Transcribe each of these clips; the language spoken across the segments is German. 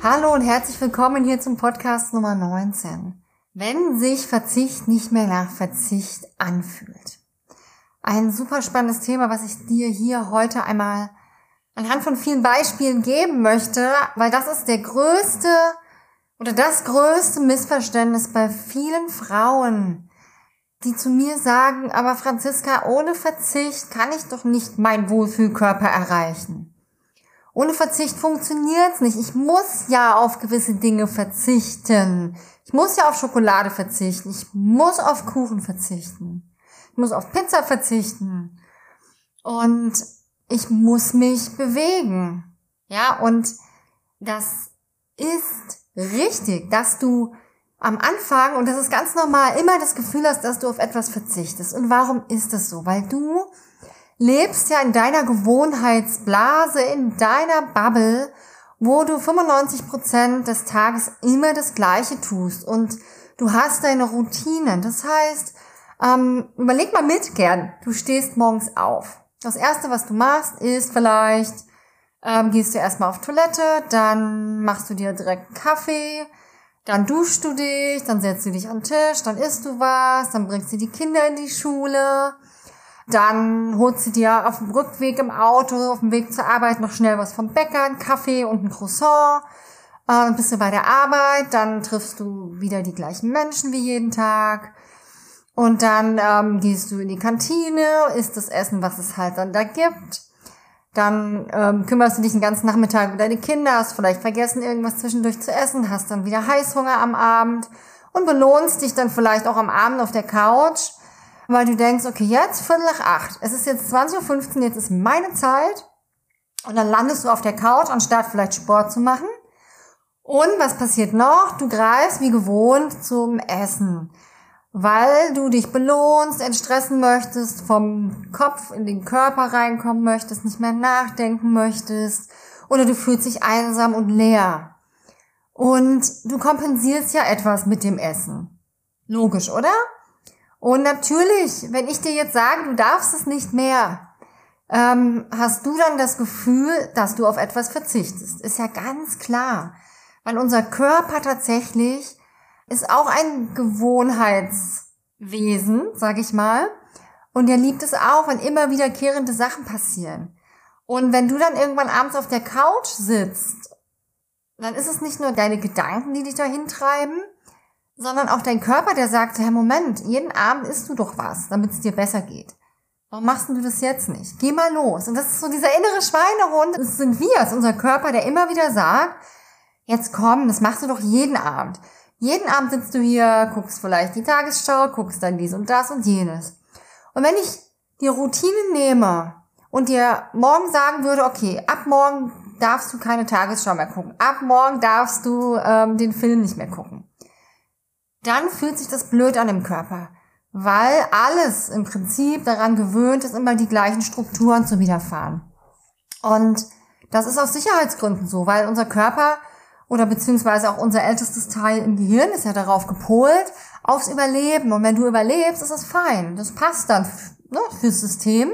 Hallo und herzlich willkommen hier zum Podcast Nummer 19. Wenn sich Verzicht nicht mehr nach Verzicht anfühlt. Ein super spannendes Thema, was ich dir hier heute einmal anhand von vielen Beispielen geben möchte, weil das ist der größte oder das größte Missverständnis bei vielen Frauen, die zu mir sagen, aber Franziska, ohne Verzicht kann ich doch nicht meinen Wohlfühlkörper erreichen. Ohne Verzicht funktioniert's nicht. Ich muss ja auf gewisse Dinge verzichten. Ich muss ja auf Schokolade verzichten. Ich muss auf Kuchen verzichten. Ich muss auf Pizza verzichten. Und ich muss mich bewegen. Ja, und das ist richtig, dass du am Anfang, und das ist ganz normal, immer das Gefühl hast, dass du auf etwas verzichtest. Und warum ist das so? Weil du lebst ja in deiner Gewohnheitsblase, in deiner Bubble, wo du 95 Prozent des Tages immer das Gleiche tust und du hast deine Routinen. Das heißt, ähm, überleg mal mit gern. Du stehst morgens auf. Das erste, was du machst, ist vielleicht, ähm, gehst du erstmal auf Toilette, dann machst du dir direkt einen Kaffee, dann duschst du dich, dann setzt du dich an den Tisch, dann isst du was, dann bringst du die Kinder in die Schule, dann holst du dir auf dem Rückweg im Auto, auf dem Weg zur Arbeit noch schnell was vom Bäcker, einen Kaffee und ein Croissant. Äh, bist du bei der Arbeit, dann triffst du wieder die gleichen Menschen wie jeden Tag. Und dann ähm, gehst du in die Kantine, isst das Essen, was es halt dann da gibt. Dann ähm, kümmerst du dich den ganzen Nachmittag um deine Kinder, hast vielleicht vergessen, irgendwas zwischendurch zu essen, hast dann wieder Heißhunger am Abend und belohnst dich dann vielleicht auch am Abend auf der Couch weil du denkst, okay, jetzt Viertel nach acht, es ist jetzt 20.15 Uhr, jetzt ist meine Zeit. Und dann landest du auf der Couch, anstatt vielleicht Sport zu machen. Und was passiert noch? Du greifst wie gewohnt zum Essen, weil du dich belohnst, entstressen möchtest, vom Kopf in den Körper reinkommen möchtest, nicht mehr nachdenken möchtest oder du fühlst dich einsam und leer. Und du kompensierst ja etwas mit dem Essen. Logisch, oder? Und natürlich, wenn ich dir jetzt sage, du darfst es nicht mehr, ähm, hast du dann das Gefühl, dass du auf etwas verzichtest. Ist ja ganz klar. Weil unser Körper tatsächlich ist auch ein Gewohnheitswesen, sag ich mal. Und er liebt es auch, wenn immer wiederkehrende Sachen passieren. Und wenn du dann irgendwann abends auf der Couch sitzt, dann ist es nicht nur deine Gedanken, die dich dahin treiben, sondern auch dein Körper, der sagt, Herr Moment, jeden Abend isst du doch was, damit es dir besser geht. Warum machst du das jetzt nicht? Geh mal los. Und das ist so dieser innere Schweinehund. Das sind wir, das ist unser Körper, der immer wieder sagt, jetzt komm, das machst du doch jeden Abend. Jeden Abend sitzt du hier, guckst vielleicht die Tagesschau, guckst dann dies und das und jenes. Und wenn ich die Routine nehme und dir morgen sagen würde, okay, ab morgen darfst du keine Tagesschau mehr gucken, ab morgen darfst du ähm, den Film nicht mehr gucken, dann fühlt sich das blöd an im Körper, weil alles im Prinzip daran gewöhnt ist, immer die gleichen Strukturen zu widerfahren. Und Das ist aus Sicherheitsgründen so, weil unser Körper oder beziehungsweise auch unser ältestes Teil im Gehirn ist ja darauf gepolt, aufs Überleben. Und wenn du überlebst, ist das fein. Das passt dann ne, fürs System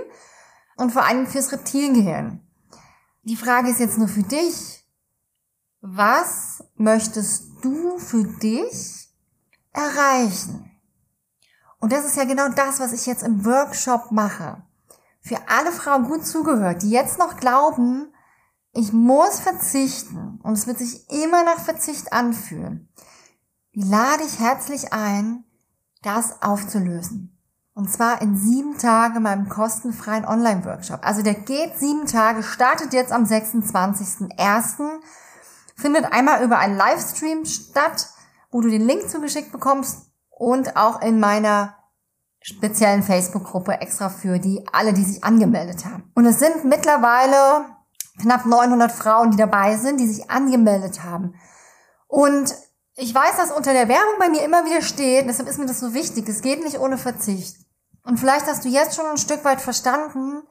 und vor allem fürs Reptilgehirn. Die Frage ist jetzt nur für dich. Was möchtest du für dich erreichen? Und das ist ja genau das, was ich jetzt im Workshop mache. Für alle Frauen gut zugehört, die jetzt noch glauben, ich muss verzichten und es wird sich immer nach Verzicht anfühlen, die lade ich herzlich ein, das aufzulösen. Und zwar in sieben Tagen meinem kostenfreien Online-Workshop. Also der geht sieben Tage, startet jetzt am 26.01., findet einmal über einen Livestream statt, wo du den Link zugeschickt bekommst und auch in meiner speziellen Facebook-Gruppe extra für die alle, die sich angemeldet haben. Und es sind mittlerweile knapp 900 Frauen, die dabei sind, die sich angemeldet haben. Und ich weiß, dass unter der Werbung bei mir immer wieder steht, deshalb ist mir das so wichtig, es geht nicht ohne Verzicht. Und vielleicht hast du jetzt schon ein Stück weit verstanden,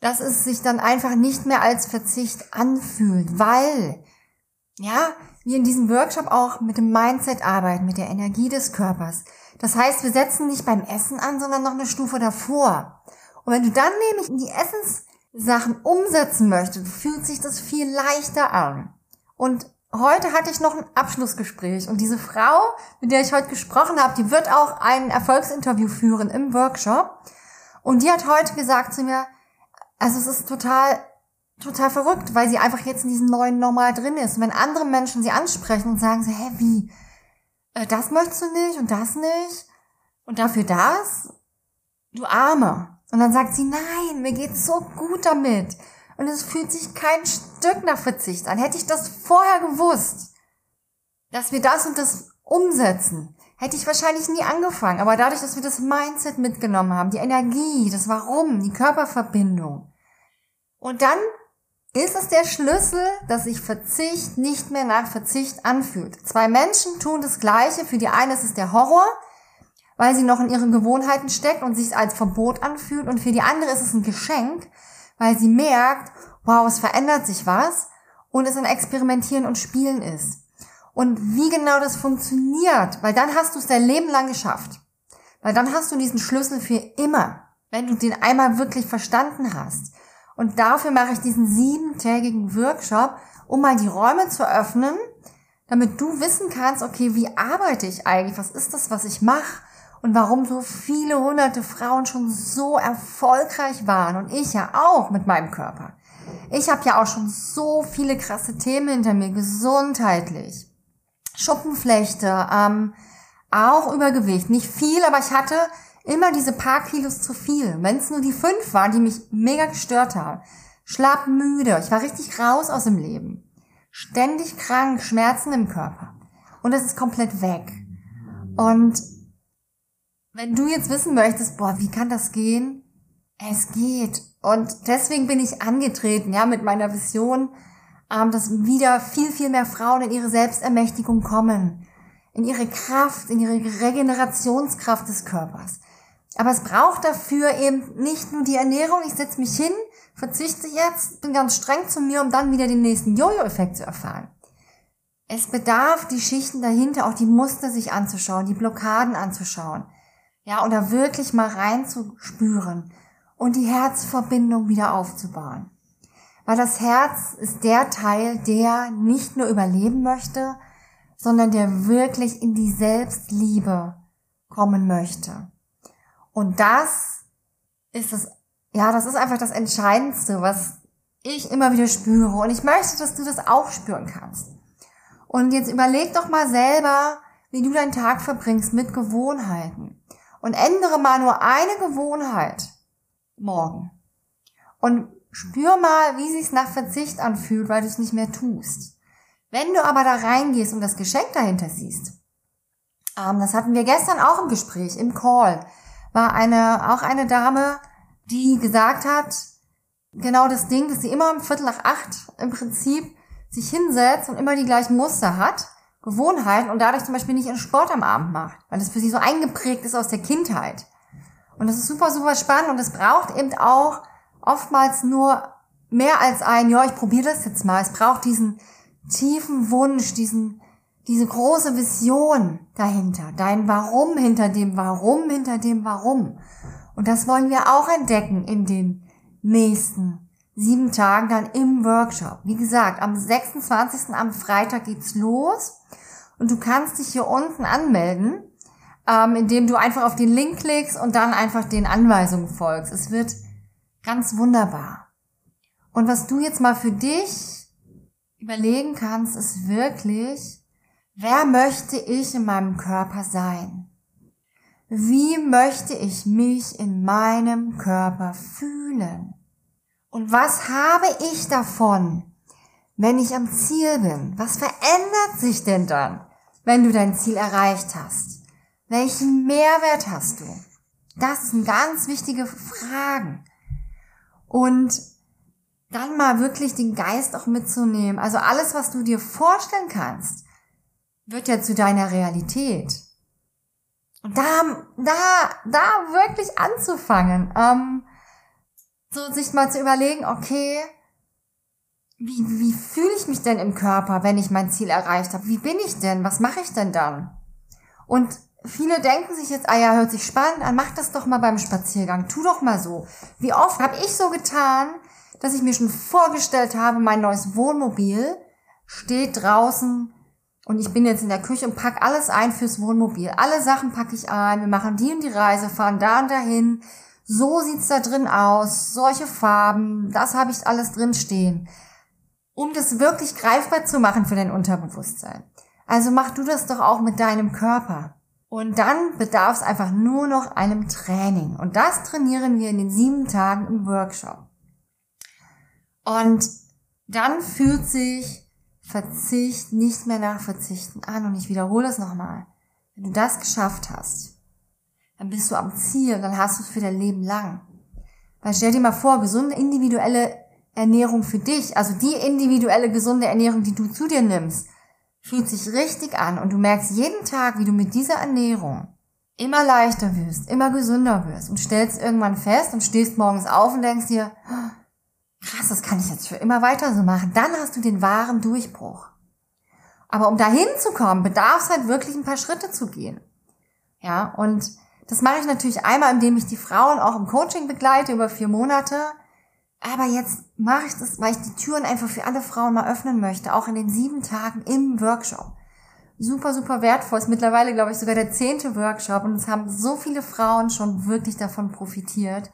dass es sich dann einfach nicht mehr als Verzicht anfühlt, weil, ja, wir in diesem Workshop auch mit dem Mindset arbeiten, mit der Energie des Körpers. Das heißt, wir setzen nicht beim Essen an, sondern noch eine Stufe davor. Und wenn du dann nämlich in die Essens Sachen umsetzen möchte, fühlt sich das viel leichter an. Und heute hatte ich noch ein Abschlussgespräch und diese Frau, mit der ich heute gesprochen habe, die wird auch ein Erfolgsinterview führen im Workshop. Und die hat heute gesagt zu mir, also es ist total, total verrückt, weil sie einfach jetzt in diesem neuen Normal drin ist. Und wenn andere Menschen sie ansprechen und sagen so, hä, wie? Äh, das möchtest du nicht und das nicht? Und dafür das? Du Arme. Und dann sagt sie, nein, mir geht's so gut damit. Und es fühlt sich kein Stück nach Verzicht an. Hätte ich das vorher gewusst, dass wir das und das umsetzen, hätte ich wahrscheinlich nie angefangen. Aber dadurch, dass wir das Mindset mitgenommen haben, die Energie, das Warum, die Körperverbindung. Und dann ist es der Schlüssel, dass sich Verzicht nicht mehr nach Verzicht anfühlt. Zwei Menschen tun das Gleiche. Für die eine ist es der Horror, weil sie noch in ihren Gewohnheiten steckt und sich als Verbot anfühlt. Und für die andere ist es ein Geschenk, weil sie merkt, wow, es verändert sich was und es ein Experimentieren und Spielen ist. Und wie genau das funktioniert, weil dann hast du es dein Leben lang geschafft. Weil dann hast du diesen Schlüssel für immer, wenn du den einmal wirklich verstanden hast. Und dafür mache ich diesen siebentägigen Workshop, um mal die Räume zu öffnen, damit du wissen kannst, okay, wie arbeite ich eigentlich? Was ist das, was ich mache? und warum so viele hunderte Frauen schon so erfolgreich waren und ich ja auch mit meinem Körper. Ich habe ja auch schon so viele krasse Themen hinter mir, gesundheitlich. Schuppenflechte, ähm, auch Übergewicht. Nicht viel, aber ich hatte immer diese paar Kilos zu viel. Wenn es nur die fünf waren, die mich mega gestört haben. Schlapp müde. Ich war richtig raus aus dem Leben. Ständig krank, Schmerzen im Körper. Und es ist komplett weg. Und wenn du jetzt wissen möchtest, boah, wie kann das gehen? Es geht. Und deswegen bin ich angetreten, ja, mit meiner Vision, ähm, dass wieder viel, viel mehr Frauen in ihre Selbstermächtigung kommen. In ihre Kraft, in ihre Regenerationskraft des Körpers. Aber es braucht dafür eben nicht nur die Ernährung. Ich setze mich hin, verzichte jetzt, bin ganz streng zu mir, um dann wieder den nächsten Jojo-Effekt zu erfahren. Es bedarf die Schichten dahinter, auch die Muster sich anzuschauen, die Blockaden anzuschauen. Ja, da wirklich mal reinzuspüren und die Herzverbindung wieder aufzubauen. Weil das Herz ist der Teil, der nicht nur überleben möchte, sondern der wirklich in die Selbstliebe kommen möchte. Und das ist das, ja, das ist einfach das Entscheidendste, was ich immer wieder spüre. Und ich möchte, dass du das auch spüren kannst. Und jetzt überleg doch mal selber, wie du deinen Tag verbringst mit Gewohnheiten und ändere mal nur eine Gewohnheit morgen. Und spür mal, wie sich's nach Verzicht anfühlt, weil du es nicht mehr tust. Wenn du aber da reingehst und das Geschenk dahinter siehst, ähm, das hatten wir gestern auch im Gespräch, im Call, war eine, auch eine Dame, die gesagt hat, genau das Ding, dass sie immer um Viertel nach acht im Prinzip sich hinsetzt und immer die gleichen Muster hat Gewohnheiten und dadurch zum Beispiel nicht ihren Sport am Abend macht, weil das für sie so eingeprägt ist aus der Kindheit. Und das ist super, super spannend und es braucht eben auch oftmals nur mehr als ein, ja, ich probiere das jetzt mal. Es braucht diesen tiefen Wunsch, diesen, diese große Vision dahinter, dein Warum hinter dem Warum hinter dem Warum. Und das wollen wir auch entdecken in den nächsten sieben Tagen dann im Workshop. Wie gesagt, am 26. am Freitag geht's los und du kannst dich hier unten anmelden, ähm, indem du einfach auf den Link klickst und dann einfach den Anweisungen folgst. Es wird ganz wunderbar. Und was du jetzt mal für dich überlegen kannst, ist wirklich, wer möchte ich in meinem Körper sein? Wie möchte ich mich in meinem Körper fühlen? Und was habe ich davon, wenn ich am Ziel bin? Was verändert sich denn dann, wenn du dein Ziel erreicht hast? Welchen Mehrwert hast du? Das sind ganz wichtige Fragen. Und dann mal wirklich den Geist auch mitzunehmen. Also alles, was du dir vorstellen kannst, wird ja zu deiner Realität. Und da, da, da wirklich anzufangen, ähm, so sich mal zu überlegen, okay, wie, wie fühle ich mich denn im Körper, wenn ich mein Ziel erreicht habe? Wie bin ich denn? Was mache ich denn dann? Und viele denken sich jetzt, ah ja, hört sich spannend an, mach das doch mal beim Spaziergang, tu doch mal so. Wie oft habe ich so getan, dass ich mir schon vorgestellt habe, mein neues Wohnmobil steht draußen und ich bin jetzt in der Küche und pack alles ein fürs Wohnmobil. Alle Sachen packe ich ein, wir machen die und die Reise, fahren da und dahin. So sieht's da drin aus, solche Farben, das habe ich alles drin stehen. Um das wirklich greifbar zu machen für dein Unterbewusstsein. Also mach du das doch auch mit deinem Körper. Und dann bedarf es einfach nur noch einem Training. Und das trainieren wir in den sieben Tagen im Workshop. Und dann fühlt sich Verzicht nicht mehr nach Verzichten an. Und ich wiederhole es nochmal. Wenn du das geschafft hast, dann bist du am Ziel, dann hast du es für dein Leben lang. Weil stell dir mal vor, gesunde individuelle Ernährung für dich, also die individuelle gesunde Ernährung, die du zu dir nimmst, fühlt sich richtig an und du merkst jeden Tag, wie du mit dieser Ernährung immer leichter wirst, immer gesünder wirst und stellst irgendwann fest und stehst morgens auf und denkst dir, krass, das kann ich jetzt für immer weiter so machen. Dann hast du den wahren Durchbruch. Aber um dahin zu kommen, bedarf es halt wirklich ein paar Schritte zu gehen. Ja, und das mache ich natürlich einmal, indem ich die Frauen auch im Coaching begleite über vier Monate. Aber jetzt mache ich das, weil ich die Türen einfach für alle Frauen mal öffnen möchte, auch in den sieben Tagen im Workshop. Super, super wertvoll. Ist mittlerweile, glaube ich, sogar der zehnte Workshop und es haben so viele Frauen schon wirklich davon profitiert.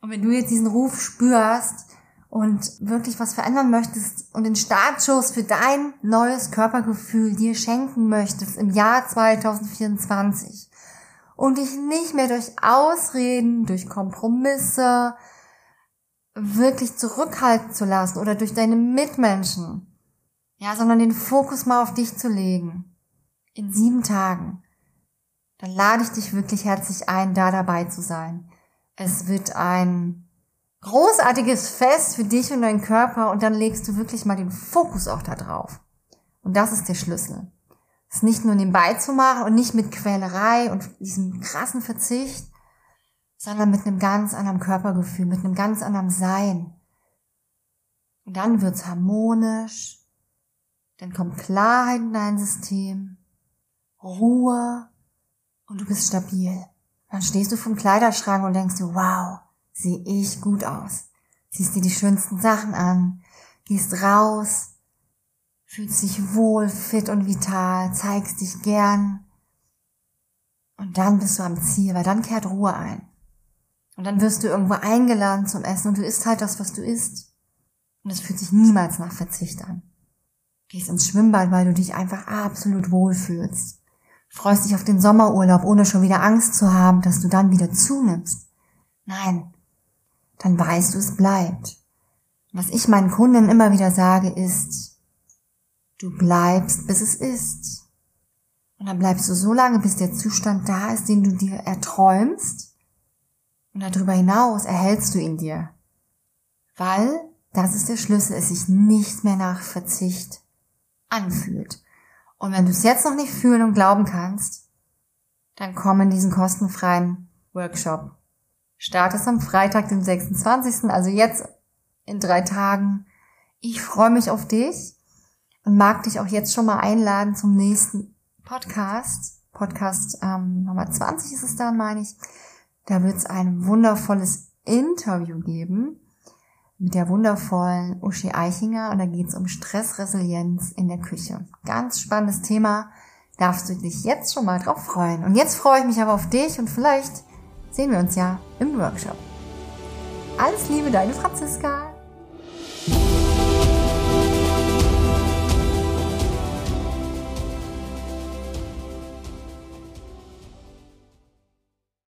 Und wenn du jetzt diesen Ruf spürst, und wirklich was verändern möchtest und den Startschuss für dein neues Körpergefühl dir schenken möchtest im Jahr 2024 und dich nicht mehr durch Ausreden, durch Kompromisse wirklich zurückhalten zu lassen oder durch deine Mitmenschen, ja, sondern den Fokus mal auf dich zu legen in sieben Tagen, dann lade ich dich wirklich herzlich ein, da dabei zu sein. Es wird ein großartiges Fest für dich und deinen Körper und dann legst du wirklich mal den Fokus auch da drauf. Und das ist der Schlüssel. Es nicht nur nebenbei zu machen und nicht mit Quälerei und diesem krassen Verzicht, sondern mit einem ganz anderen Körpergefühl, mit einem ganz anderen Sein. Und dann wird's harmonisch, dann kommt Klarheit in dein System, Ruhe und du bist stabil. Dann stehst du vom Kleiderschrank und denkst dir, wow, sehe ich gut aus. Ziehst dir die schönsten Sachen an, gehst raus, fühlst dich wohl, fit und vital, zeigst dich gern. Und dann bist du am Ziel, weil dann kehrt Ruhe ein. Und dann wirst du irgendwo eingeladen zum Essen und du isst halt das, was du isst. Und es fühlt sich niemals nach Verzicht an. Gehst ins Schwimmbad, weil du dich einfach absolut wohl fühlst. Freust dich auf den Sommerurlaub, ohne schon wieder Angst zu haben, dass du dann wieder zunimmst. Nein, dann weißt du, es bleibt. Was ich meinen Kunden immer wieder sage, ist, du bleibst, bis es ist. Und dann bleibst du so lange, bis der Zustand da ist, den du dir erträumst. Und darüber hinaus erhältst du ihn dir. Weil, das ist der Schlüssel, es sich nicht mehr nach Verzicht anfühlt. Und wenn du es jetzt noch nicht fühlen und glauben kannst, dann komm in diesen kostenfreien Workshop. Start ist am Freitag, den 26., also jetzt in drei Tagen. Ich freue mich auf dich und mag dich auch jetzt schon mal einladen zum nächsten Podcast. Podcast ähm, Nummer 20 ist es dann, meine ich. Da wird es ein wundervolles Interview geben mit der wundervollen Uschi Eichinger und da geht es um Stressresilienz in der Küche. Ganz spannendes Thema. Darfst du dich jetzt schon mal drauf freuen. Und jetzt freue ich mich aber auf dich und vielleicht sehen wir uns ja im Workshop. Alles Liebe, deine Franziska.